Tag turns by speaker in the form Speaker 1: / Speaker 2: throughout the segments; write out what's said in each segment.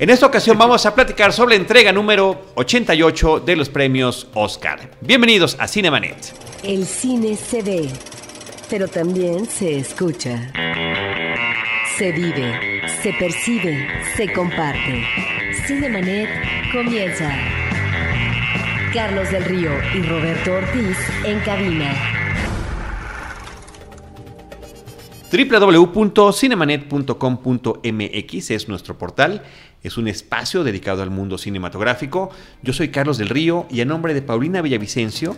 Speaker 1: En esta ocasión vamos a platicar sobre la entrega número 88 de los premios Oscar. Bienvenidos a Cinemanet.
Speaker 2: El cine se ve, pero también se escucha. Se vive, se percibe, se comparte. Cinemanet comienza. Carlos del Río y Roberto Ortiz en cabina.
Speaker 1: www.cinemanet.com.mx es nuestro portal, es un espacio dedicado al mundo cinematográfico. Yo soy Carlos del Río y a nombre de Paulina Villavicencio,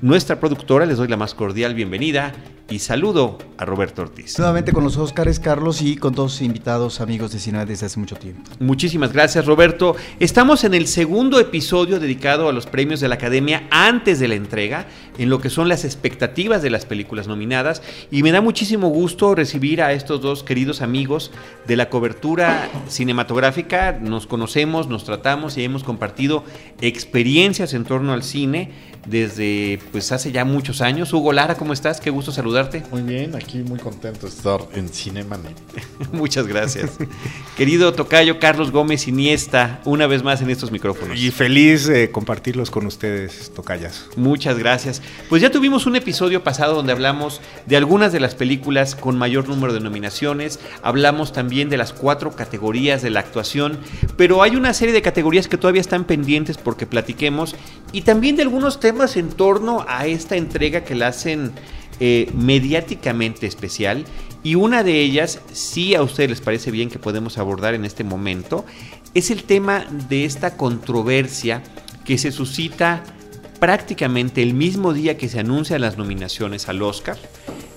Speaker 1: nuestra productora, les doy la más cordial bienvenida y saludo a Roberto Ortiz.
Speaker 3: Nuevamente con los Óscares, Carlos, y con todos invitados, amigos de Cine desde hace mucho tiempo.
Speaker 1: Muchísimas gracias, Roberto. Estamos en el segundo episodio dedicado a los premios de la Academia antes de la entrega, en lo que son las expectativas de las películas nominadas, y me da muchísimo gusto recibir a estos dos queridos amigos de la cobertura cinematográfica. Nos conocemos, nos tratamos y hemos compartido experiencias en torno al cine desde pues hace ya muchos años. Hugo Lara, ¿cómo estás? Qué gusto saludarte.
Speaker 4: Muy bien, aquí muy contento de estar en Cinemanet.
Speaker 1: Muchas gracias. Querido Tocayo Carlos Gómez Iniesta, una vez más en estos micrófonos.
Speaker 5: Y feliz de compartirlos con ustedes, Tocayas.
Speaker 1: Muchas gracias. Pues ya tuvimos un episodio pasado donde hablamos de algunas de las películas con mayor número de nominaciones, hablamos también de las cuatro categorías de la actuación, pero hay una serie de categorías que todavía están pendientes porque platiquemos y también de algunos temas en torno a esta entrega que la hacen eh, mediáticamente especial y una de ellas, si a ustedes les parece bien que podemos abordar en este momento, es el tema de esta controversia que se suscita prácticamente el mismo día que se anuncian las nominaciones al Oscar,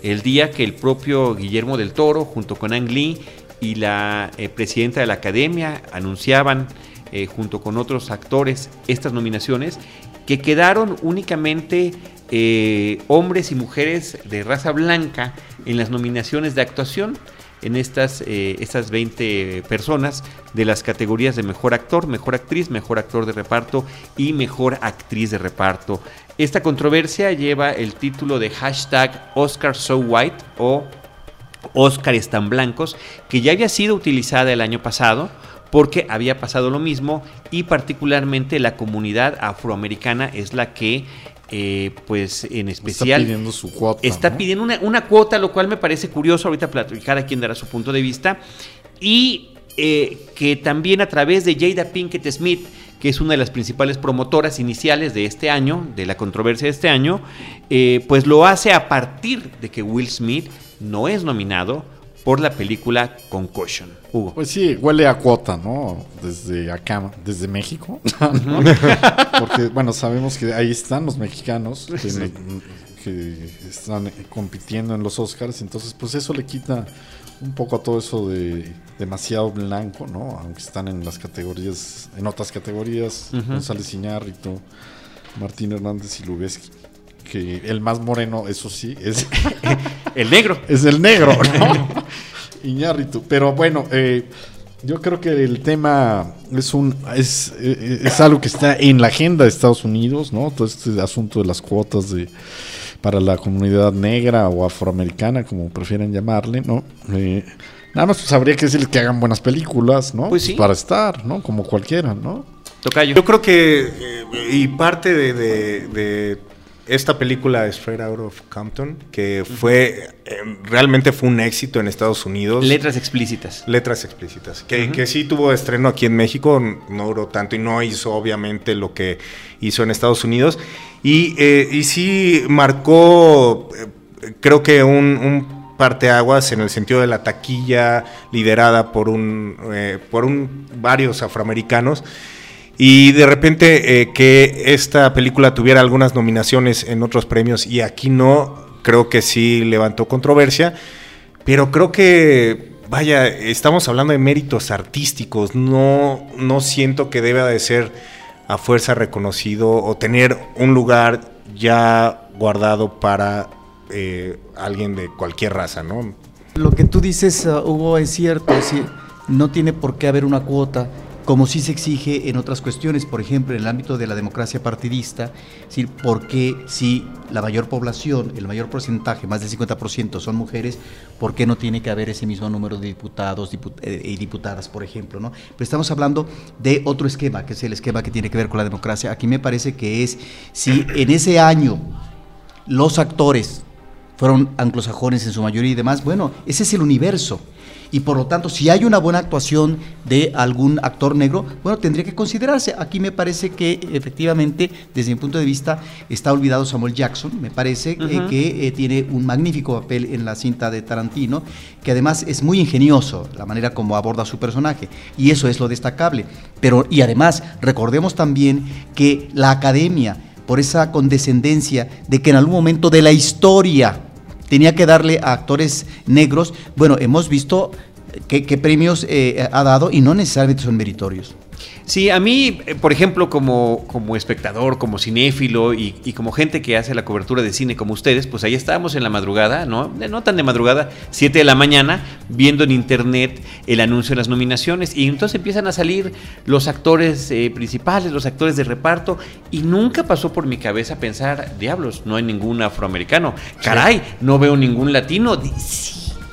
Speaker 1: el día que el propio Guillermo del Toro, junto con Ang Lee y la eh, presidenta de la Academia, anunciaban eh, junto con otros actores estas nominaciones, que quedaron únicamente eh, hombres y mujeres de raza blanca en las nominaciones de actuación en estas, eh, estas 20 personas de las categorías de mejor actor, mejor actriz, mejor actor de reparto y mejor actriz de reparto. Esta controversia lleva el título de hashtag Oscar White o Oscar están blancos, que ya había sido utilizada el año pasado porque había pasado lo mismo y particularmente la comunidad afroamericana es la que eh, pues en especial
Speaker 4: está pidiendo su cuota.
Speaker 1: Está pidiendo una, cuota, lo cual me parece curioso. Ahorita cada quien dará su punto de vista. Y eh, que también a través de Jada Pinkett Smith, que es una de las principales promotoras iniciales de este año, de la controversia de este año, eh, pues lo hace a partir de que Will Smith no es nominado por la película Concussion.
Speaker 4: Hugo. Pues sí, huele a cuota, ¿no? Desde acá, desde México. Porque, bueno, sabemos que ahí están los mexicanos que, están compitiendo en los Oscars. Entonces, pues eso le quita un poco a todo eso de demasiado blanco, ¿no? Aunque están en las categorías, en otras categorías, González Iñárritu, Martín Hernández y Lubeski que el más moreno, eso sí, es
Speaker 1: el negro.
Speaker 4: Es el negro, ¿no? Iñárritu. Pero bueno, eh, yo creo que el tema es un es, eh, es, algo que está en la agenda de Estados Unidos, ¿no? Todo este asunto de las cuotas de para la comunidad negra o afroamericana, como prefieren llamarle, ¿no? Eh, nada más pues habría que decirles que hagan buenas películas, ¿no?
Speaker 1: Pues sí.
Speaker 4: Para estar, ¿no? Como cualquiera, ¿no?
Speaker 5: Tocayo. Yo creo que, y parte de esta película Straight Out of Compton, que fue eh, realmente fue un éxito en Estados Unidos.
Speaker 1: Letras explícitas.
Speaker 5: Letras explícitas. Que, que, sí tuvo estreno aquí en México, no duró tanto y no hizo obviamente lo que hizo en Estados Unidos. Y, eh, y sí marcó, eh, creo que un, un parteaguas en el sentido de la taquilla liderada por un, por un varios afroamericanos y de repente eh, que esta película tuviera algunas nominaciones en otros premios y aquí no, creo que sí levantó controversia, pero creo que, vaya, estamos hablando de méritos artísticos, no, no siento que deba de ser a fuerza reconocido o tener un lugar ya guardado para eh, alguien de cualquier raza, ¿no?
Speaker 3: Lo que tú dices, uh, Hugo, es cierto, no tiene por qué haber una cuota como sí se exige en otras cuestiones, por ejemplo, en el ámbito de la democracia partidista, es decir, ¿por qué si la mayor población, el mayor porcentaje, más del 50% son mujeres, ¿por qué no tiene que haber ese mismo número de diputados eh, y diputadas, por ejemplo? ¿no? Pero estamos hablando de otro esquema, que es el esquema que tiene que ver con la democracia. Aquí me parece que es, si en ese año los actores fueron anglosajones en su mayoría y demás, bueno, ese es el universo y por lo tanto, si hay una buena actuación de algún actor negro, bueno, tendría que considerarse. Aquí me parece que efectivamente, desde mi punto de vista, está olvidado Samuel Jackson, me parece eh, que eh, tiene un magnífico papel en la cinta de Tarantino, que además es muy ingenioso la manera como aborda su personaje, y eso es lo destacable. Pero, y además, recordemos también que la academia, por esa condescendencia de que en algún momento de la historia, tenía que darle a actores negros, bueno, hemos visto qué, premios eh, ha dado y no necesariamente son meritorios.
Speaker 1: Sí, a mí, eh, por ejemplo, como, como espectador, como cinéfilo y, como gente que hace la cobertura de cine como ustedes, pues ahí estábamos en la madrugada, ¿no? No tan de madrugada, 7 de la mañana, viendo en internet el anuncio de las nominaciones y entonces empiezan a salir los actores eh, principales, los actores de reparto y nunca pasó por mi cabeza pensar, diablos, no hay ningún afroamericano, caray, no veo ningún latino.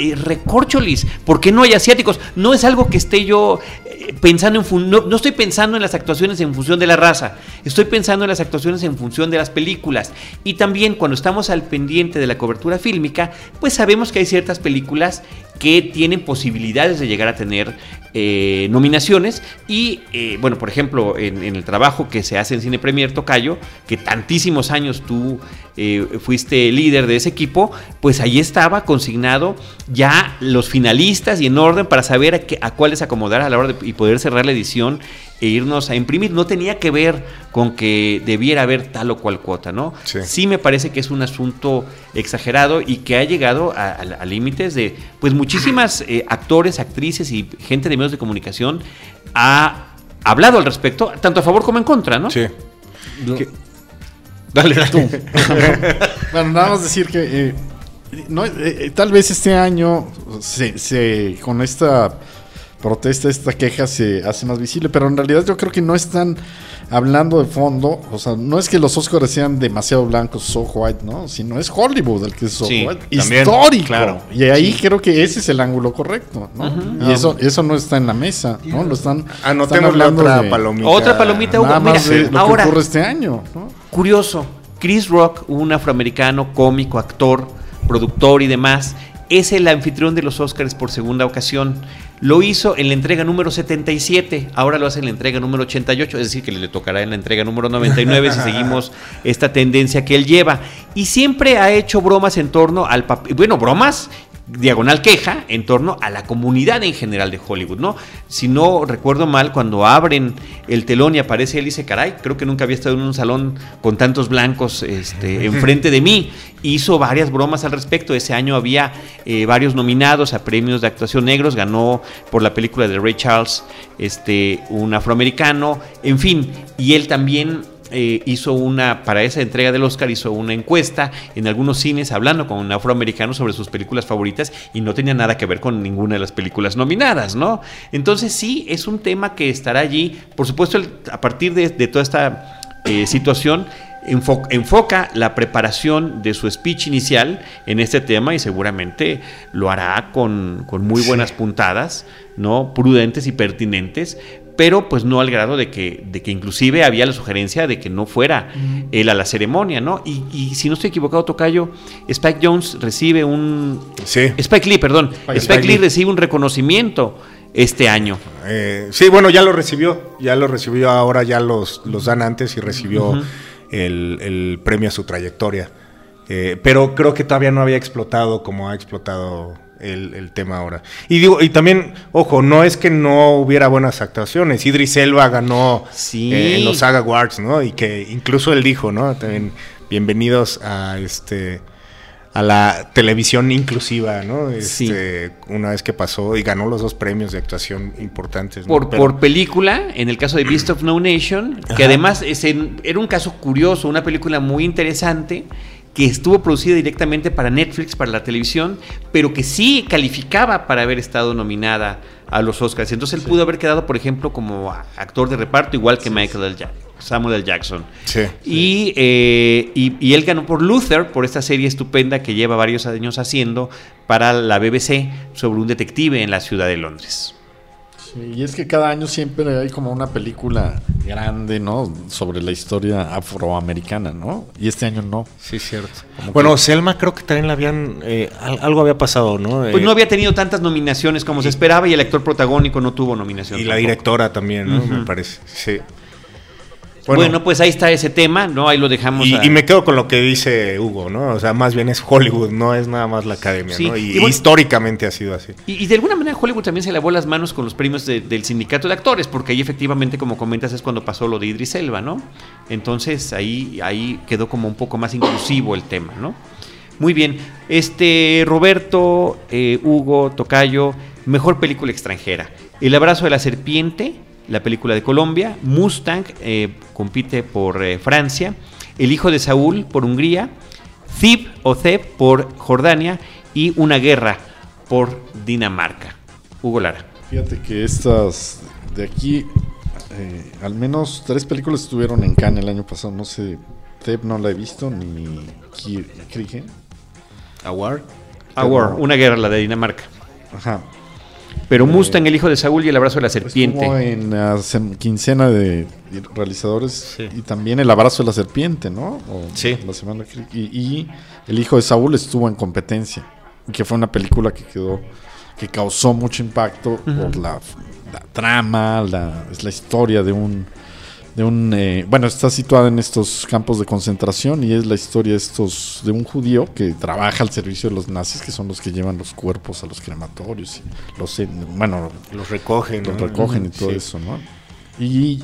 Speaker 1: Eh, recorcholis, ¿por qué no hay asiáticos? No es algo que esté yo eh, pensando en... No, no, estoy pensando en las actuaciones en función de la raza, estoy pensando en las actuaciones en función de las películas. Y también cuando estamos al pendiente de la cobertura fílmica, pues sabemos que hay ciertas películas que tienen posibilidades de llegar a tener eh, nominaciones. Y eh, bueno, por ejemplo, en, el trabajo que se hace en Cine Premier Tocayo, que tantísimos años tú eh, fuiste líder de ese equipo, pues ahí estaba consignado ya los finalistas y en orden para saber a, a cuáles acomodar a la hora de y poder cerrar la edición e irnos a imprimir. No tenía que ver con que debiera haber tal o cual cuota, ¿no? Sí, me parece que es un asunto exagerado y que ha llegado a, límites de, pues muchísimas eh, actores, actrices y gente de medios de comunicación ha hablado al respecto, tanto a favor como en contra, ¿no?
Speaker 5: Sí.
Speaker 4: Dale, tú. bueno, nada más decir que eh, no, eh, tal vez este año se, con esta protesta, esta queja se hace más visible, pero en realidad yo creo que no están hablando de fondo, o sea, no es que los Oscars sean demasiado blancos, so white, ¿no? Sino es Hollywood el que es so white. Histórico. Claro. Y ahí creo que ese es el ángulo correcto, ¿no? Y eso, eso no está en la mesa, ¿no? Lo están,
Speaker 5: están hablando otra palomita.
Speaker 1: Otra palomita,
Speaker 4: Hugo. Mira, lo ahora, que ocurre este año,
Speaker 1: Curioso, Chris Rock, un afroamericano, cómico, actor, productor y demás, es el anfitrión de los Oscars por segunda ocasión. Lo hizo en la entrega número 77, ahora lo hace en la entrega número 88, es decir, que le tocará en la entrega número 99 si seguimos esta tendencia que él lleva. Y siempre ha hecho bromas en torno al papel, bueno, bromas diagonal queja en torno a la comunidad en general de Hollywood, ¿no? Si no recuerdo mal, cuando abren el telón y aparece él dice, caray, creo que nunca había estado en un salón con tantos blancos este, enfrente de mí. Hizo varias bromas al respecto. Ese año había eh, varios nominados a premios de actuación negros. Ganó por la película de Ray Charles, este, un afroamericano. En fin, y él también eh, hizo una, para esa entrega del Oscar, hizo una encuesta en algunos cines hablando con afroamericanos sobre sus películas favoritas y no tenía nada que ver con ninguna de las películas nominadas, ¿no? Entonces sí, es un tema que estará allí. Por supuesto, a partir de, toda esta eh, situación, enfoca la preparación de su speech inicial en este tema y seguramente lo hará con, muy buenas puntadas, ¿no? Prudentes y pertinentes, pero pues no al grado de que, de que inclusive había la sugerencia de que no fuera él a la ceremonia, ¿no? Y, si no estoy equivocado, Tocayo, Spike Jones recibe un...
Speaker 5: Sí.
Speaker 1: Spike Lee, perdón. Spike, Lee. recibe un reconocimiento este año.
Speaker 5: Eh, sí, bueno, ya lo recibió, ya lo recibió, ahora ya los, los dan antes y recibió el, premio a su trayectoria. Eh, pero creo que todavía no había explotado como ha explotado el, tema ahora. Y digo, y también, ojo, no es que no hubiera buenas actuaciones. Idris Elba ganó eh, en los Saga Awards, ¿no? Y que incluso él dijo, ¿no? También, bienvenidos a este a la televisión inclusiva, ¿no? Este, Una vez que pasó y ganó los dos premios de actuación importantes.
Speaker 1: Por, por película, en el caso de Beast of No Nation, que además es era un caso curioso, una película muy interesante que estuvo producida directamente para Netflix, para la televisión, pero que sí calificaba para haber estado nominada a los Oscars. Entonces él pudo haber quedado, por ejemplo, como actor de reparto, igual que Michael L. Jackson. Samuel L. Jackson.
Speaker 5: Sí.
Speaker 1: Y, eh, y, y él ganó por Luther, por esta serie estupenda que lleva varios años haciendo para la BBC sobre un detective en la ciudad de Londres.
Speaker 4: Sí, y es que cada año siempre hay como una película grande, ¿no? Sobre la historia afroamericana, ¿no? Y este año no.
Speaker 5: Sí, cierto. Bueno, Selma creo que también la habían... eh, al- algo había pasado, ¿no?
Speaker 1: Pues
Speaker 5: Eh,
Speaker 1: no había tenido tantas nominaciones como se esperaba y el actor protagónico no tuvo nominación.
Speaker 5: Y la directora también, ¿no? Me parece. Sí.
Speaker 1: Bueno, pues ahí está ese tema, ¿no? Ahí lo dejamos.
Speaker 5: y,
Speaker 1: a-
Speaker 5: y me quedo con lo que dice Hugo, ¿no? O sea, más bien es Hollywood, no es nada más la academia,
Speaker 1: Sí,
Speaker 5: ¿no? Y,
Speaker 1: y bueno-
Speaker 5: históricamente ha sido así.
Speaker 1: Y, y de alguna manera Hollywood también se lavó las manos con los premios de- del sindicato de actores, porque ahí efectivamente, como comentas, es cuando pasó lo de Idris Elba, ¿no? Entonces ahí, ahí quedó como un poco más inclusivo el tema, ¿no? Muy bien. Este, Roberto, eh, Hugo, Tocayo, mejor película extranjera. El abrazo de la serpiente, la película de Colombia. Mustang eh, compite por eh, Francia. El hijo de Saúl por Hungría. Zib o Zeb por Jordania. Y Una guerra por Dinamarca. Hugo Lara.
Speaker 4: Fíjate que estas de aquí, eh, al menos tres películas estuvieron en Cannes el año pasado. No sé, Teb no la he visto, ni Kriegen.
Speaker 1: Award. Award. Una guerra, la de Dinamarca.
Speaker 4: Ajá.
Speaker 1: Pero Mustang, el hijo de Saúl y el abrazo de la serpiente.
Speaker 4: Estuvo en la quincena de realizadores
Speaker 5: Sí.
Speaker 4: y también El abrazo de la serpiente, ¿no? O
Speaker 5: Sí.
Speaker 4: La semana que- y, y El hijo de Saúl estuvo en competencia, que fue una película que quedó que causó mucho impacto por la, la trama, la, es la historia de un de un eh, bueno está situada en estos campos de concentración y es la historia de estos de un judío que trabaja al servicio de los nazis que son los que llevan los cuerpos a los crematorios y los en- bueno
Speaker 5: Los recogen,
Speaker 4: los
Speaker 5: ¿no?
Speaker 4: recogen y todo
Speaker 5: Sí.
Speaker 4: eso, ¿no? Y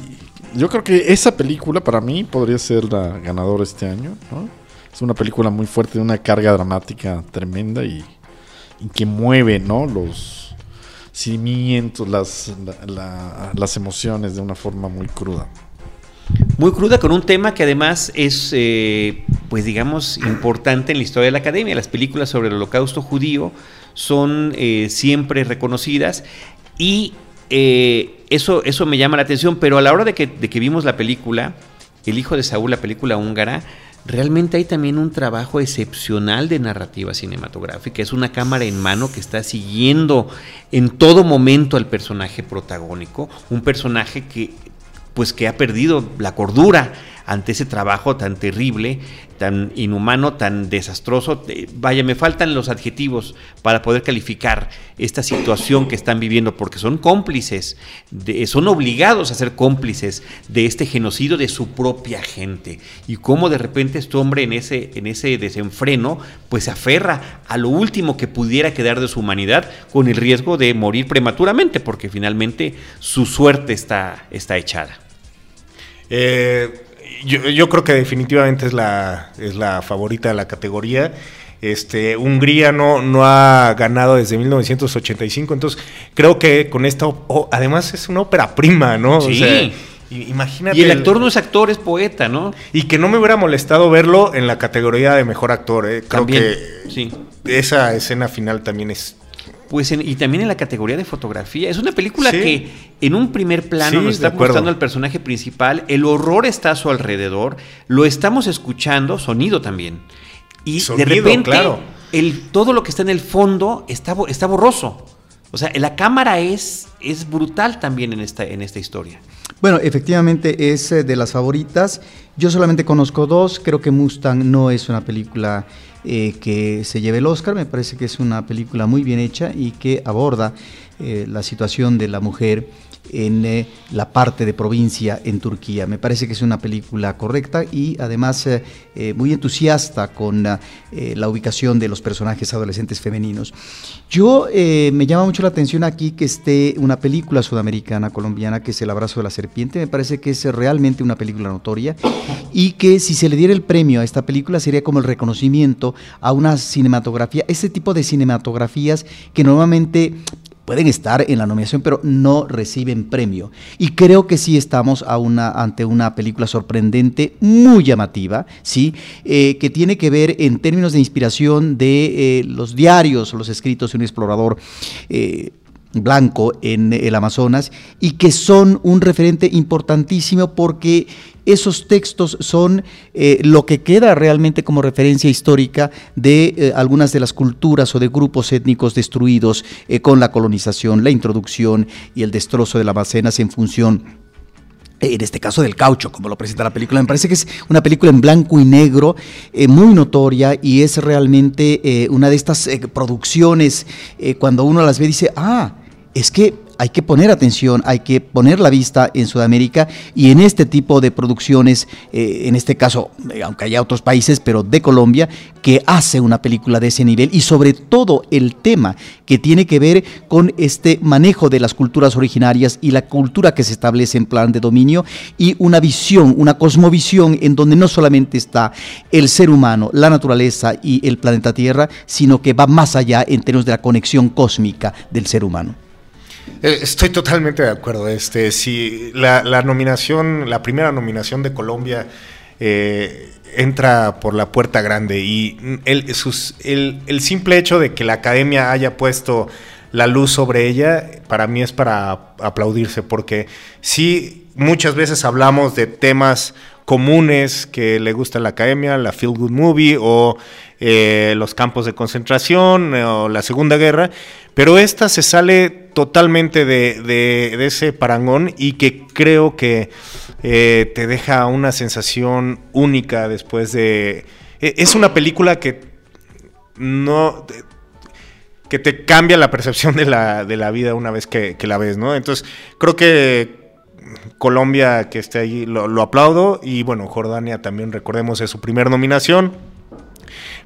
Speaker 4: yo creo que esa película para mí podría ser la ganadora este año, ¿no? Es una película muy fuerte, de una carga dramática tremenda y, y que mueve, ¿no? Los cimientos, las, la- la- las emociones de una forma muy cruda.
Speaker 1: Muy cruda con un tema que además es, eh, pues digamos, importante en la historia de la academia. Las películas sobre el holocausto judío son eh, siempre reconocidas y eh, eso, eso me llama la atención, pero a la hora de que, de que vimos la película, El hijo de Saúl, la película húngara, realmente hay también un trabajo excepcional de narrativa cinematográfica. Es una cámara en mano que está siguiendo en todo momento al personaje protagónico, un personaje que pues que ha perdido la cordura ante ese trabajo tan terrible, tan inhumano, tan desastroso. Eh, Vaya, me faltan los adjetivos para poder calificar esta situación que están viviendo, porque son cómplices, de- son obligados a ser cómplices de este genocidio de su propia gente. Y cómo de repente este hombre en ese, en ese desenfreno, pues se aferra a lo último que pudiera quedar de su humanidad, con el riesgo de morir prematuramente, porque finalmente su suerte está, está echada.
Speaker 5: Eh, yo, yo creo que definitivamente es la, es la favorita de la categoría. Este, Hungría no, no ha ganado desde 1985, entonces creo que con esta, además es una ópera prima, ¿no?
Speaker 1: Sí.
Speaker 5: imagínate.
Speaker 1: Y el actor no es actor, es poeta, ¿no?
Speaker 5: Y que no me hubiera molestado verlo en la categoría de mejor actor, ¿eh? Creo
Speaker 1: También,
Speaker 5: que
Speaker 1: sí.
Speaker 5: esa escena final también es
Speaker 1: Pues en- y también en la categoría de fotografía. Es una película
Speaker 5: Sí.
Speaker 1: que en un primer plano
Speaker 5: Sí,
Speaker 1: nos está mostrando al personaje principal, el horror está a su alrededor, lo estamos escuchando, sonido también. Y
Speaker 5: Sonido,
Speaker 1: de repente
Speaker 5: claro.
Speaker 1: el, todo lo que está en el fondo está, está borroso. O sea, la cámara es, es brutal también en esta, en esta historia.
Speaker 3: Bueno, efectivamente es eh, de las favoritas. Yo solamente conozco dos. Creo que Mustang no es una película eh, que se lleve el Oscar. Me parece que es una película muy bien hecha y que aborda eh, la situación de la mujer en eh, la parte de provincia en Turquía. Me parece que es una película correcta y además eh, eh, muy entusiasta con la ubicación de los personajes adolescentes femeninos. Yo me llama mucho la atención aquí que esté una película sudamericana, colombiana, que es El abrazo de la serpiente. Me parece que es realmente una película notoria y que si se le diera el premio a esta película sería como el reconocimiento a una cinematografía, este tipo de cinematografías que normalmente pueden estar en la nominación, pero no reciben premio. Y creo que sí estamos ante una película sorprendente, muy llamativa, ¿sí? Eh, que tiene que ver en términos de inspiración de eh, los diarios los escritos de un explorador. eh, blanco en el Amazonas y que son un referente importantísimo porque esos textos son eh, lo que queda realmente como referencia histórica de eh, algunas de las culturas o de grupos étnicos destruidos eh, con la colonización, la introducción y el destrozo del Amazonas en función en este caso del caucho, como lo presenta la película. Me parece que es una película en blanco y negro, muy notoria, y es realmente una de estas producciones, cuando uno las ve, dice, ah, es que hay que poner atención, hay que poner la vista en Sudamérica y en este tipo de producciones, eh, en este caso, eh, aunque haya otros países, pero de Colombia, que hace una película de ese nivel y sobre todo el tema que tiene que ver con este manejo de las culturas originarias y la cultura que se establece en plan de dominio y una visión, una cosmovisión en donde no solamente está el ser humano, la naturaleza y el planeta Tierra, sino que va más allá en términos de la conexión cósmica del ser humano.
Speaker 5: Eh, estoy totalmente de acuerdo. Este, si la, nominación, la primera nominación de Colombia eh, entra por la puerta grande y el, simple hecho de que la academia haya puesto la luz sobre ella, para mí es para aplaudirse, porque sí, muchas veces hablamos de temas comunes que le gusta a la academia, la Feel Good Movie o eh, los campos de concentración o la Segunda Guerra, pero esta se sale totalmente de, ese parangón y que creo que eh, te deja una sensación única después de... E, es una película que no que te cambia la percepción de la, de la vida una vez que, la ves, ¿no? Entonces, creo que Colombia que esté ahí lo, lo, aplaudo y bueno, Jordania también recordemos es su primera nominación.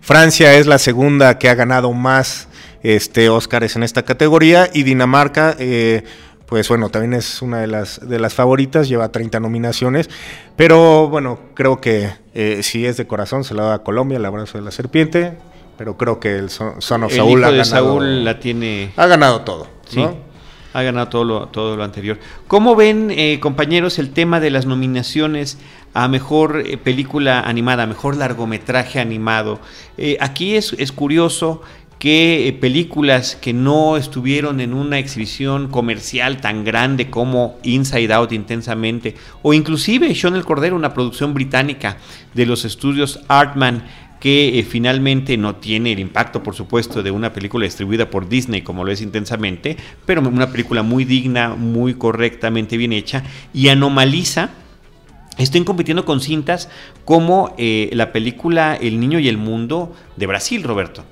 Speaker 5: Francia es la segunda que ha ganado más este, Óscares en esta categoría y Dinamarca, eh, pues bueno, también es una de las, de las favoritas, lleva 30 nominaciones, pero bueno, creo que eh, si es de corazón se la da a Colombia, el abrazo de la serpiente, pero creo que el Son, of Saúl,
Speaker 1: ha, ganado, la tiene...
Speaker 5: ha ganado todo.
Speaker 1: Sí. Ha ganado todo lo, todo lo anterior. ¿Cómo ven, eh, compañeros, el tema de las nominaciones a mejor película animada, a mejor largometraje animado? aquí es, es curioso que eh, películas que no estuvieron en una exhibición comercial tan grande como Inside Out intensamente, o inclusive Sean el Cordero, una producción británica de los estudios Artman, que eh, finalmente no tiene el impacto, por supuesto, de una película distribuida por Disney como lo es intensamente, pero una película muy digna, muy correctamente bien hecha y anomaliza Estoy compitiendo con cintas como eh, la película El Niño y el Mundo de Brasil, Roberto.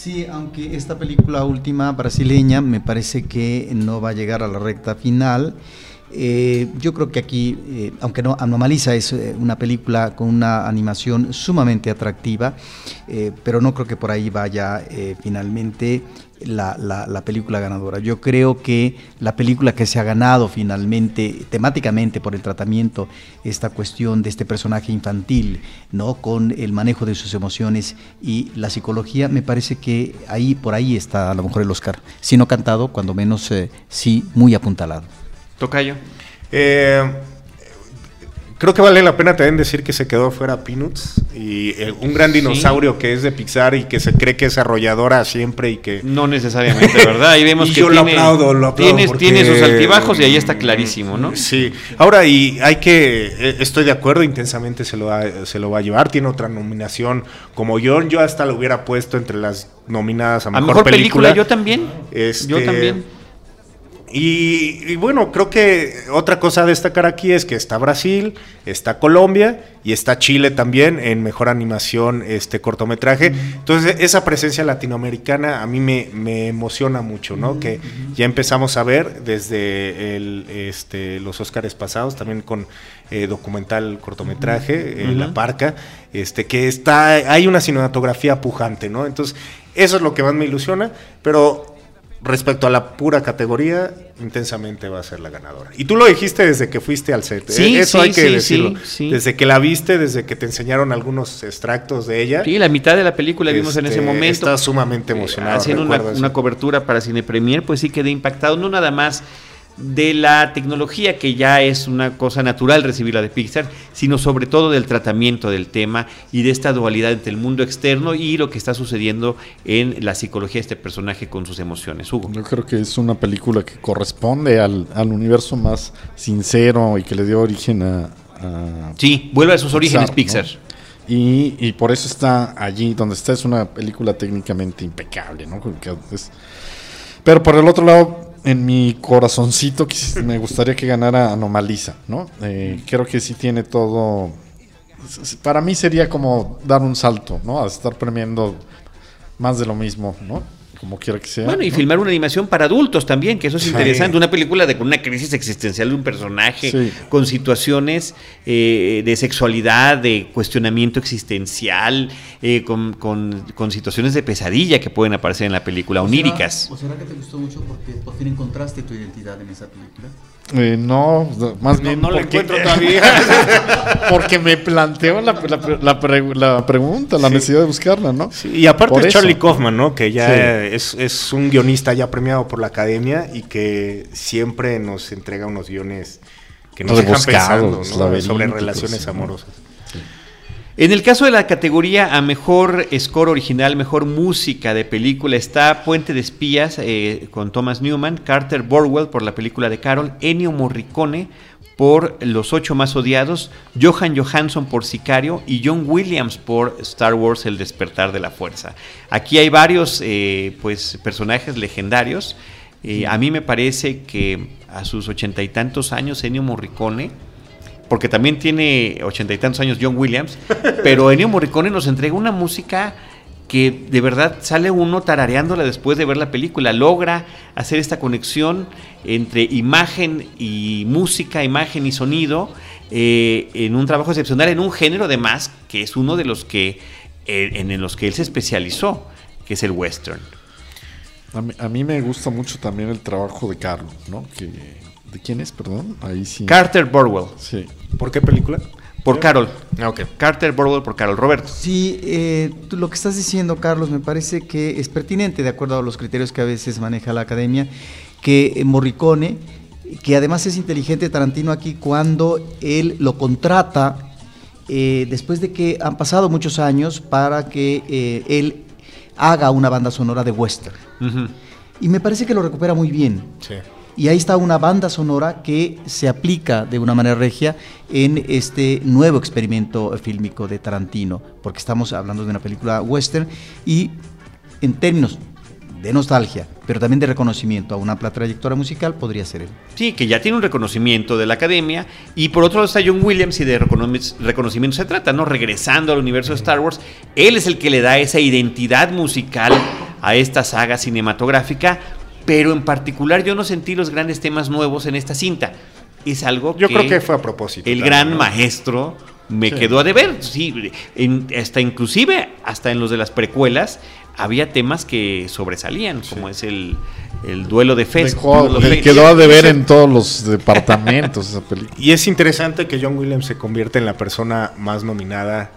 Speaker 3: Sí, aunque esta película última brasileña me parece que no va a llegar a la recta final. Eh, yo creo que aquí, eh, aunque no anomaliza, es eh, una película con una animación sumamente atractiva, pero no creo que por ahí vaya finalmente la, película ganadora. Yo creo que la película que se ha ganado finalmente, temáticamente por el tratamiento, esta cuestión de este personaje infantil, ¿no? con el manejo de sus emociones y la psicología, me parece que ahí por ahí está a lo mejor el Oscar. Si no cantado, cuando menos eh, sí muy apuntalado.
Speaker 1: Tocayo.
Speaker 5: Eh, Creo que vale la pena también decir que se quedó fuera Peanuts y eh, un gran dinosaurio que es de Pixar y que se cree que es arrolladora siempre y que
Speaker 1: no necesariamente, ¿verdad? Ahí vemos que
Speaker 5: yo tiene, lo aplaudo, lo aplaudo
Speaker 1: tiene, sus altibajos y ahí está clarísimo, ¿no?
Speaker 5: Sí. Ahora y hay que eh, estoy de acuerdo, intensamente se lo va, se lo va a llevar, tiene otra nominación como yo, yo hasta lo hubiera puesto entre las nominadas a mejor, película.
Speaker 1: Yo también.
Speaker 5: Este,
Speaker 1: yo también.
Speaker 5: Y, bueno, creo que otra cosa a destacar aquí es que está Brasil, está Colombia y está Chile también en mejor animación, este cortometraje. Entonces, esa presencia latinoamericana a mí me, emociona mucho, ¿no? Que ya empezamos a ver desde el, este, los Óscares pasados, también con eh, documental cortometraje, eh, La Parca, este, que está, hay una cinematografía pujante, ¿no? Entonces, eso es lo que más me ilusiona, pero respecto a la pura categoría, intensamente va a ser la ganadora. Y tú lo dijiste desde que fuiste al set. ¿eh?
Speaker 1: Sí, Eso hay que decirlo.
Speaker 5: desde que la viste, desde que te enseñaron algunos extractos de ella.
Speaker 1: Sí, la mitad de la película vimos en ese este, momento.
Speaker 5: Estaba sumamente emocionado.
Speaker 1: haciendo una, cobertura para Cine Premier, pues sí quedé impactado. No nada más de la tecnología, que ya es una cosa natural recibirla de Pixar, sino sobre todo del tratamiento del tema y de esta dualidad entre el mundo externo y lo que está sucediendo en la psicología de este personaje con sus emociones. Hugo.
Speaker 4: Yo creo que es una película que corresponde al, al universo más sincero y que le dio origen a... a
Speaker 1: Sí, vuelve a sus orígenes
Speaker 4: Pixar. Y, y por eso está allí donde está. Es una película técnicamente impecable, ¿no? Es- Pero por el otro lado, en mi corazoncito me gustaría que ganara Anomaliza, ¿no? Eh, creo que sí tiene todo... Para mí sería como dar un salto, ¿no? A estar premiando más de lo mismo, ¿no? Como quiera que sea.
Speaker 1: Bueno, y
Speaker 4: ¿no?
Speaker 1: filmar una animación para adultos también, que eso es
Speaker 5: Sí.
Speaker 1: interesante. Una película de con una crisis existencial de un personaje,
Speaker 4: Sí.
Speaker 1: con situaciones eh, de sexualidad, de cuestionamiento existencial, eh, con, con- con situaciones de pesadilla que pueden aparecer en la película, oníricas.
Speaker 3: ¿O será que te gustó mucho porque por fin encontraste tu identidad en esa película?
Speaker 4: Eh, no, más bien
Speaker 5: no
Speaker 4: porque-
Speaker 5: encuentro todavía.
Speaker 4: porque me planteó la, la, la pre- la pregunta, la necesidad de buscarla, ¿no?
Speaker 5: Sí, y aparte. Charlie Kaufman, ¿no? Que ya
Speaker 4: Sí.
Speaker 5: es, es un guionista ya premiado por la academia y que siempre nos entrega unos guiones que nos dejan pensando ¿no? sobre relaciones amorosas.
Speaker 1: En el caso de la categoría a mejor score original, mejor música de película, está Puente de Espías eh, con Thomas Newman, Carter Borwell por la película de Carol, Ennio Morricone por Los Ocho Más Odiados, Johan Johansson por Sicario y John Williams por Star Wars El Despertar de la Fuerza. Aquí hay varios eh, pues, personajes legendarios. Eh, a mí me parece que a sus ochenta y tantos años, Ennio Morricone porque también tiene ochenta y tantos años John Williams, pero Ennio Morricone nos entrega una música que de verdad sale uno tarareándola después de ver la película, logra hacer esta conexión entre imagen y música, imagen y sonido, eh, en un trabajo excepcional, en un género además que es uno de los que, eh, en los que él se especializó, que es el western.
Speaker 4: A mí, a mí me gusta mucho también el trabajo de Carlos, ¿no? Que, ¿De quién es, perdón? Ahí sí.
Speaker 1: Carter Borwell,
Speaker 4: sí.
Speaker 5: ¿Por qué película?
Speaker 1: por Carol.
Speaker 5: Ah, ok.
Speaker 1: Carter Borwell por Carol. Roberto.
Speaker 3: Sí, eh, tú lo que estás diciendo, Carlos, me parece que es pertinente, de acuerdo a los criterios que a veces maneja la academia, que eh, Morricone, que además es inteligente Tarantino aquí cuando él lo contrata eh, después de que han pasado muchos años para que eh, él haga una banda sonora de western. Y me parece que lo recupera muy bien.
Speaker 5: Sí.
Speaker 3: Y ahí está una banda sonora que se aplica de una manera regia en este nuevo experimento fílmico de Tarantino, porque estamos hablando de una película western y en términos de nostalgia, pero también de reconocimiento a una trayectoria musical, podría ser él.
Speaker 1: Sí, que ya tiene un reconocimiento de la academia. Y por otro lado está John Williams y de reconocimiento se trata, ¿no? Regresando al universo de Star Wars. Él es el que le da esa identidad musical a esta saga cinematográfica. Pero en particular yo no sentí los grandes temas nuevos en esta cinta. Es algo
Speaker 5: Yo creo que fue a propósito.
Speaker 1: el
Speaker 5: también,
Speaker 1: gran
Speaker 5: ¿no?
Speaker 1: maestro me
Speaker 4: Sí.
Speaker 1: quedó a deber. Sí, en- hasta inclusive, hasta en los de las precuelas, había temas que sobresalían, como es el, el duelo de
Speaker 4: le
Speaker 1: Fate.
Speaker 4: quedó a deber en todos los departamentos esa película.
Speaker 5: Y es interesante que John Williams se convierte en la persona más nominada,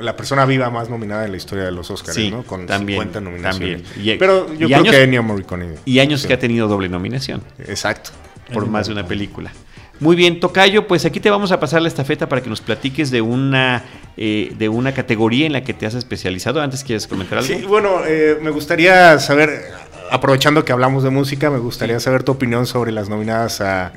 Speaker 5: la persona viva más nominada en la historia de los Oscars,
Speaker 1: Sí,
Speaker 5: ¿no? Con
Speaker 1: también,
Speaker 5: 50 nominaciones.
Speaker 1: también. Y-
Speaker 5: Pero yo creo
Speaker 1: años-
Speaker 5: que Ennio Morricone.
Speaker 1: Y años
Speaker 5: sí.
Speaker 1: que ha tenido doble nominación
Speaker 5: Exacto.
Speaker 1: por más de una película. Muy bien, Tocayo, pues aquí te vamos a pasar la estafeta para que nos platiques de una, eh, de una categoría en la que te has especializado. Antes quieres comentar algo.
Speaker 5: Sí, bueno, eh, me gustaría saber, aprovechando que hablamos de música, me gustaría saber tu opinión sobre las nominadas a,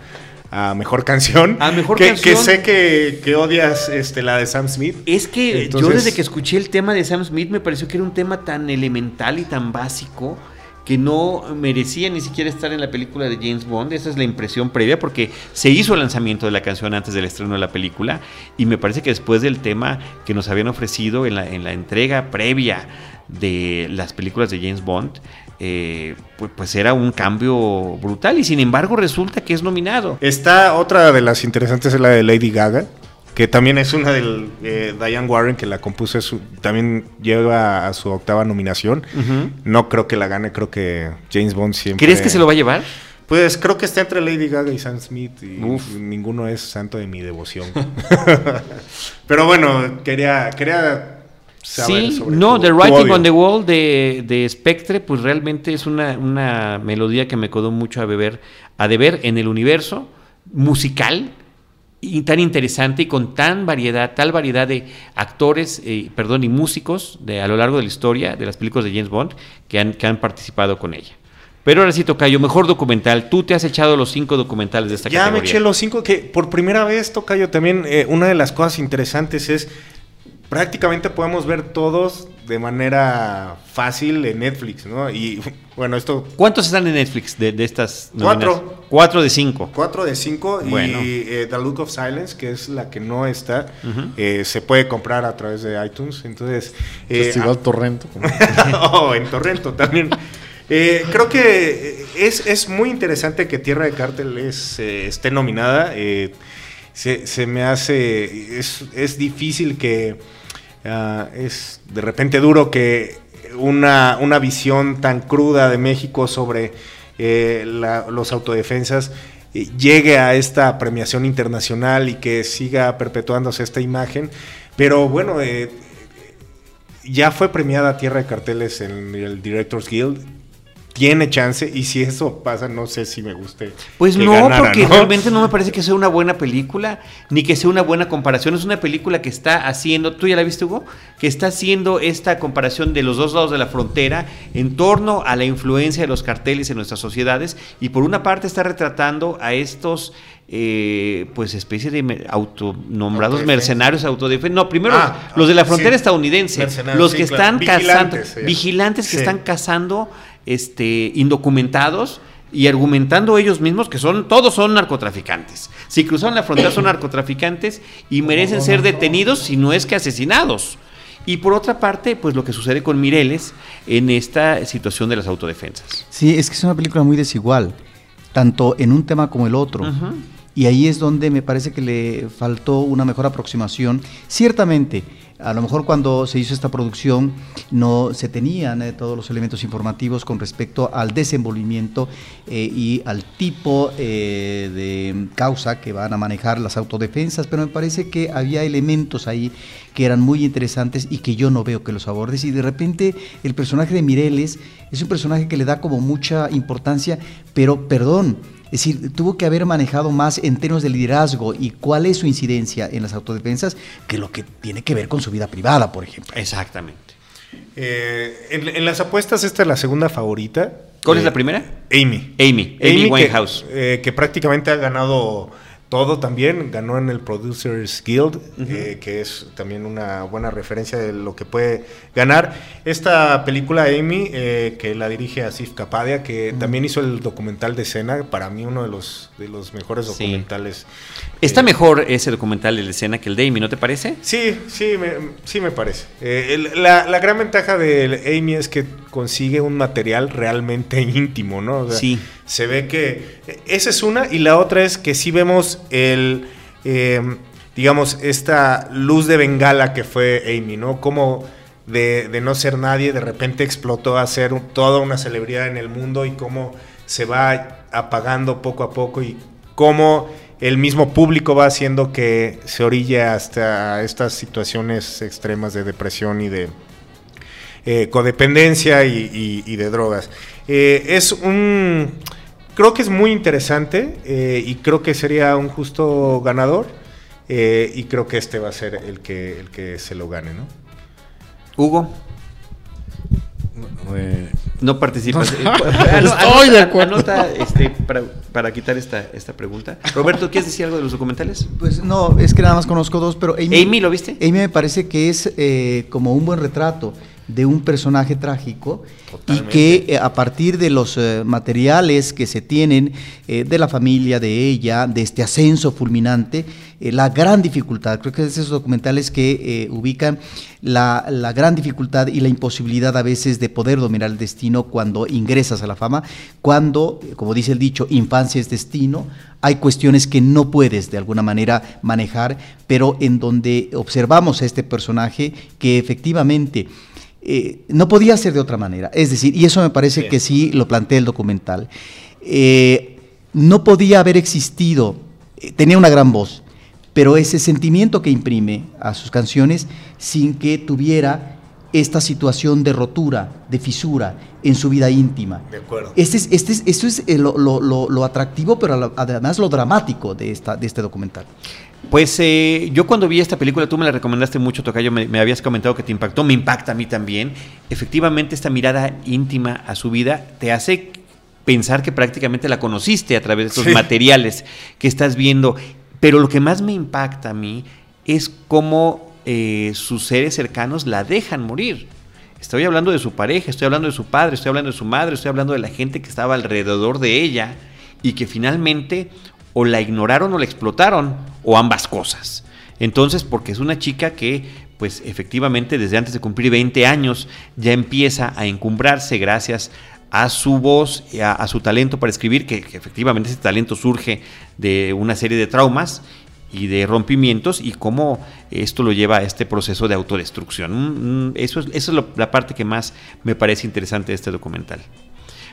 Speaker 5: a Mejor Canción.
Speaker 1: A Mejor
Speaker 5: que,
Speaker 1: Canción.
Speaker 5: Que sé que, que odias este, la de Sam Smith.
Speaker 1: Es que yo desde que escuché el tema de Sam Smith me pareció que era un tema tan elemental y tan básico que no merecía ni siquiera estar en la película de James Bond. Esa es la impresión previa porque se hizo el lanzamiento de la canción antes del estreno de la película y me parece que después del tema que nos habían ofrecido en la, en la entrega previa de las películas de James Bond, eh, pues, pues era un cambio brutal y sin embargo resulta que es nominado.
Speaker 5: Está otra de las interesantes, es la de Lady Gaga, que también es una del eh, Diane Warren, que la compuso, su- también lleva a su octava nominación. No creo que la gane, creo que James Bond siempre...
Speaker 1: ¿Crees que se lo va a llevar?
Speaker 5: Pues creo que está entre Lady Gaga y Sam Smith y
Speaker 1: Uf.
Speaker 5: ninguno es santo de mi devoción. Pero bueno, quería, quería saber
Speaker 1: Sí,
Speaker 5: sobre
Speaker 1: no,
Speaker 5: tu-
Speaker 1: The Writing on the Wall de, de Spectre, pues realmente es una, una melodía que me quedó mucho a beber, a deber en el universo musical y tan interesante y con tan variedad, tal variedad de actores, eh, perdón, y músicos de, a lo largo de la historia de las películas de James Bond que han, que han participado con ella. Pero ahora sí, Tocayo, mejor documental. Tú te has echado los cinco documentales de esta
Speaker 5: Ya me
Speaker 1: categoría.
Speaker 5: eché los cinco que por primera vez, Tocayo, también eh, una de las cosas interesantes es prácticamente podemos ver todos de manera fácil en Netflix, ¿no? Y bueno, esto
Speaker 1: ¿Cuántos están en Netflix de, de estas
Speaker 5: Cuatro.
Speaker 1: Cuatro de cinco.
Speaker 5: 4 de 5
Speaker 1: Bueno.
Speaker 5: y eh, The Look of Silence, que es la que no está, eh, se puede comprar a través de iTunes. Entonces, eh,
Speaker 4: Festival Torrento. como-
Speaker 5: oh, en Torrento también. Eh, creo que eh, es, es muy interesante que Tierra de Cártel es, eh, esté nominada. eh, se, se me hace. Es, es difícil que. ah, es de repente duro que una, una visión tan cruda de México sobre eh, los autodefensas eh, llegue a esta premiación internacional y que siga perpetuándose esta imagen. Pero bueno, eh, ya fue premiada Tierra de Carteles en el Directors Guild. Tiene chance y si eso pasa, no sé si me guste.
Speaker 1: Pues no,
Speaker 5: ganara,
Speaker 1: porque
Speaker 5: ¿no?
Speaker 1: realmente no me parece que sea una buena película, ni que sea una buena comparación. Es una película que está haciendo, ¿tú ya la viste, Hugo? Que está haciendo esta comparación de los dos lados de la frontera en torno a la influencia de los carteles en nuestras sociedades. Y por una parte está retratando a estos, eh, pues, especie de autonombrados
Speaker 5: Autodefensa.
Speaker 1: mercenarios autodefensa. No, primero
Speaker 5: Ah,
Speaker 1: los de la
Speaker 5: sí.
Speaker 1: frontera estadounidense,
Speaker 5: Mercenarios,
Speaker 1: los
Speaker 5: sí,
Speaker 1: que
Speaker 5: claro.
Speaker 1: están cazando,
Speaker 5: Vigilantes,
Speaker 1: vigilantes que
Speaker 5: Sí.
Speaker 1: están cazando este, indocumentados y argumentando ellos mismos que son todos son narcotraficantes. Si cruzaron la frontera son narcotraficantes y merecen ser detenidos si no es que asesinados. Y por otra parte, pues lo que sucede con Mireles en esta situación de las autodefensas.
Speaker 3: Sí, es que es una película muy desigual, tanto en un tema como el otro. Y ahí es donde me parece que le faltó una mejor aproximación. Ciertamente, a lo mejor cuando se hizo esta producción no se tenían eh, todos los elementos informativos con respecto al desenvolvimiento eh, y al tipo eh, de causa que van a manejar las autodefensas, pero me parece que había elementos ahí que eran muy interesantes y que yo no veo que los abordes. Y de repente el personaje de Mireles es un personaje que le da como mucha importancia, pero perdón, es decir, tuvo que haber manejado más en términos de liderazgo y cuál es su incidencia en las autodefensas que lo que tiene que ver con su vida privada, por ejemplo.
Speaker 1: Exactamente.
Speaker 5: Eh, en, en las apuestas, esta es la segunda favorita.
Speaker 1: ¿Cuál es
Speaker 5: Eh,
Speaker 1: la primera?
Speaker 5: Amy.
Speaker 1: Amy, Amy
Speaker 5: que-
Speaker 1: Winehouse.
Speaker 5: eh, que, prácticamente ha ganado todo también. Ganó en el Producers Guild, eh, que es también una buena referencia de lo que puede ganar. Esta película, Amy, eh, que la dirige Asif Kapadia, que también hizo el documental de escena, para mí uno de los, de los mejores
Speaker 1: Sí.
Speaker 5: documentales.
Speaker 1: Está
Speaker 5: Eh,
Speaker 1: mejor ese documental de la escena que el de Amy, ¿no te parece?
Speaker 5: Sí, sí, me, sí me parece. Eh, el- la, la gran ventaja de Amy es que consigue un material realmente íntimo, ¿no? O sea,
Speaker 1: Sí.
Speaker 5: Se ve que esa es una y la otra es que sí vemos el, eh, digamos, esta luz de bengala que fue Amy, ¿no? Como de, de no ser nadie, de repente explotó a ser toda una celebridad en el mundo y cómo se va apagando poco a poco y cómo el mismo público va haciendo que se orille hasta estas situaciones extremas de depresión y de eh, codependencia y, y- y de drogas. Eh, es un... Creo que es muy interesante eh, y creo que sería un justo ganador eh, y creo que este va a ser el que, el que se lo gane, ¿no?
Speaker 1: Hugo,
Speaker 4: Eh,
Speaker 1: no participas.
Speaker 4: No. Estoy de acuerdo.
Speaker 1: anota, este, para, para quitar esta, esta pregunta. Roberto, ¿quieres decir algo de los documentales?
Speaker 3: Pues no, es que nada más conozco dos, pero Amy,
Speaker 1: Amy, ¿lo viste?
Speaker 3: Amy me parece que es eh, como un buen retrato de un personaje trágico
Speaker 5: Totalmente.
Speaker 3: y que eh, a partir de los eh, materiales que se tienen eh, de la familia, de ella, de este ascenso fulminante, eh, la gran dificultad, creo que es esos documentales que ubican la, la gran dificultad y la imposibilidad a veces de poder dominar el destino cuando ingresas a la fama, cuando, como dice el dicho, infancia es destino, hay cuestiones que no puedes de alguna manera manejar, pero en donde observamos a este personaje que efectivamente eh, no podía ser de otra manera. Es decir, y eso me parece que sí lo plantea el documental. Eh, no podía haber existido, eh, tenía una gran voz, pero ese sentimiento que imprime a sus canciones sin que tuviera esta situación de rotura, de fisura en su vida íntima.
Speaker 5: De acuerdo.
Speaker 3: Este es, este es, esto es eh, lo, lo- lo- lo atractivo, pero además lo dramático de, esta, de este documental.
Speaker 1: Pues eh, yo cuando vi esta película, tú me la recomendaste mucho, Tocayo, me, me habías comentado que te impactó, me impacta a mí también. Efectivamente, esta mirada íntima a su vida te hace pensar que prácticamente la conociste a través de estos
Speaker 5: Sí.
Speaker 1: materiales que estás viendo. Pero lo que más me impacta a mí es cómo eh, sus seres cercanos la dejan morir. Estoy hablando de su pareja, estoy hablando de su padre, estoy hablando de su madre, estoy hablando de la gente que estaba alrededor de ella y que finalmente o la ignoraron o la explotaron o ambas cosas. Entonces, porque es una chica que, pues efectivamente, desde antes de cumplir 20 años ya empieza a encumbrarse gracias a su voz, y a, a su talento para escribir, que efectivamente ese talento surge de una serie de traumas y de rompimientos y cómo esto lo lleva a este proceso de autodestrucción. Mm, mm, Eso es, eso es lo- la parte que más me parece interesante de este documental.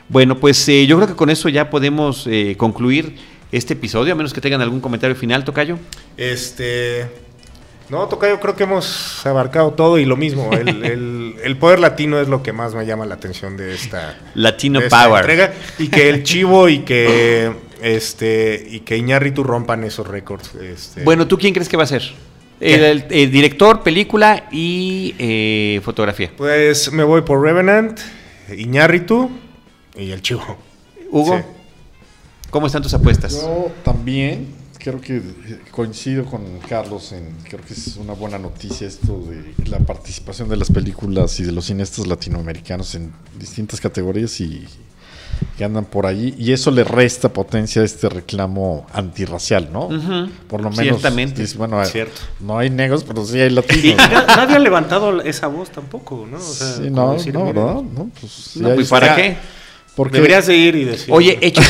Speaker 1: Bueno, pues eh, yo creo que con eso ya podemos eh, concluir este episodio, a menos que tengan algún comentario final, Tocayo.
Speaker 5: Este. No, Tocayo, creo que hemos abarcado todo y lo mismo. El, el- el poder latino es lo que más me llama la atención de esta,
Speaker 1: Latino
Speaker 5: de esta
Speaker 1: Power.
Speaker 5: entrega. Y que el Chivo y que este y que Iñárritu rompan esos récords. este.
Speaker 1: Bueno, ¿tú quién crees que va a ser? El, el- el director, película y eh, fotografía.
Speaker 5: Pues me voy por Revenant, Iñárritu y el Chivo.
Speaker 1: Hugo,
Speaker 5: Sí.
Speaker 1: ¿cómo están tus apuestas?
Speaker 4: Yo también creo que coincido con Carlos en creo que es una buena noticia esto de la participación de las películas y de los cineastas latinoamericanos en distintas categorías y que andan por allí y eso le resta potencia a este reclamo antirracial, ¿no? Por lo menos
Speaker 1: ciertamente.
Speaker 4: bueno, eh,
Speaker 5: Cierto.
Speaker 4: no hay negros, pero sí hay
Speaker 6: Y
Speaker 4: latinos.
Speaker 6: na- nadie ha levantado esa voz tampoco, ¿no? O sea,
Speaker 4: Sí, no,
Speaker 6: decir,
Speaker 4: no, ¿verdad? No, pues, sí
Speaker 1: No, pues, ¿Para qué?
Speaker 4: porque
Speaker 6: Deberías de ir y decir.
Speaker 1: Oye, hechos,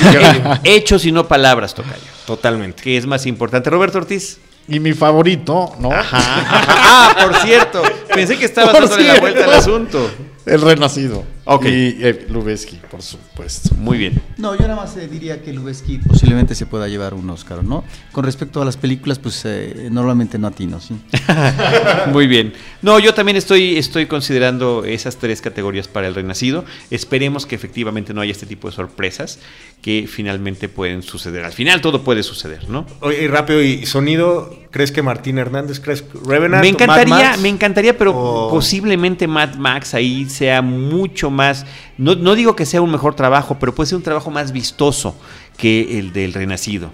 Speaker 1: hechos y no palabras, Tocayo.
Speaker 5: Totalmente.
Speaker 1: Que es más importante. Roberto Ortiz.
Speaker 4: y mi favorito, ¿no?
Speaker 1: ah, por cierto. Pensé que estabas
Speaker 4: Por
Speaker 1: dándole la
Speaker 4: cierto.
Speaker 1: vuelta al asunto.
Speaker 4: El renacido.
Speaker 1: Ok.
Speaker 4: Y eh, Lubeski, por supuesto.
Speaker 1: Muy bien.
Speaker 3: No, yo nada más eh, diría que Lubeski posiblemente se pueda llevar un Oscar, ¿no? Con respecto a las películas, pues eh, normalmente no atino, ¿sí?
Speaker 1: Muy bien. No, yo también estoy, estoy considerando esas tres categorías para el renacido. Esperemos que efectivamente no haya este tipo de sorpresas que finalmente pueden suceder. Al final todo puede suceder, ¿no?
Speaker 5: Oye, y rápido, ¿y sonido? ¿Crees que Martín Hernández? ¿Crees que Revenant?
Speaker 1: Me
Speaker 5: Mad
Speaker 1: encantaría,
Speaker 5: Max?
Speaker 1: me encantaría, pero
Speaker 5: O-
Speaker 1: posiblemente Mad Max ahí sea mucho más. No, no digo que sea un mejor trabajo, pero puede ser un trabajo más vistoso que el del Renacido.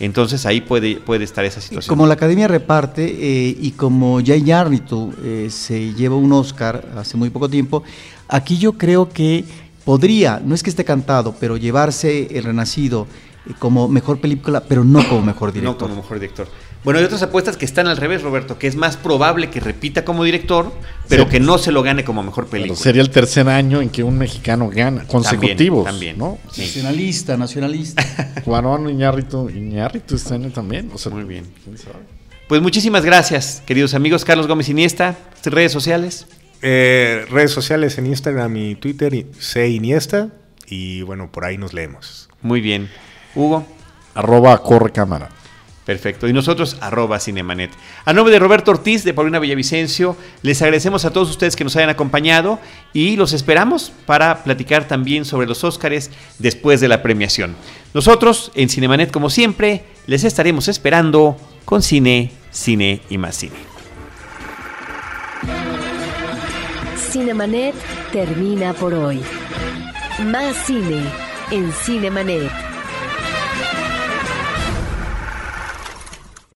Speaker 1: Entonces ahí puede, puede estar esa situación.
Speaker 3: Como la Academia reparte eh, y como Jay Yarnitu eh, se llevó un Oscar hace muy poco tiempo, aquí yo creo que podría, no es que esté cantado, pero llevarse El Renacido como mejor película, pero no como mejor
Speaker 1: No
Speaker 3: director.
Speaker 1: como mejor director. Bueno, hay otras apuestas que están al revés, Roberto, que es más probable que repita como director, pero
Speaker 4: Sí.
Speaker 1: que no se lo gane como mejor
Speaker 4: Pero
Speaker 1: película.
Speaker 4: sería el tercer año en que un mexicano gana, consecutivos,
Speaker 1: también.
Speaker 4: ¿no?
Speaker 1: Sí.
Speaker 3: Nacionalista, nacionalista.
Speaker 4: Juan Iñárritu, Iñárritu está en él también. O sea,
Speaker 1: Muy bien.
Speaker 4: ¿quién sabe?
Speaker 1: Pues muchísimas gracias, queridos amigos. Carlos Gómez Iniesta, redes sociales.
Speaker 5: Eh, redes sociales en Instagram y Twitter, C Iniesta. Y bueno, por ahí nos leemos.
Speaker 1: Muy bien. Hugo.
Speaker 4: Arroba corre cámara.
Speaker 1: Perfecto. Y nosotros, arroba Cinemanet. A nombre de Roberto Ortiz, de Paulina Villavicencio, les agradecemos a todos ustedes que nos hayan acompañado y los esperamos para platicar también sobre los Óscares después de la premiación. Nosotros, en Cinemanet, como siempre, les estaremos esperando con cine, cine y más cine.
Speaker 2: Cinemanet termina por hoy. Más cine en Cinemanet.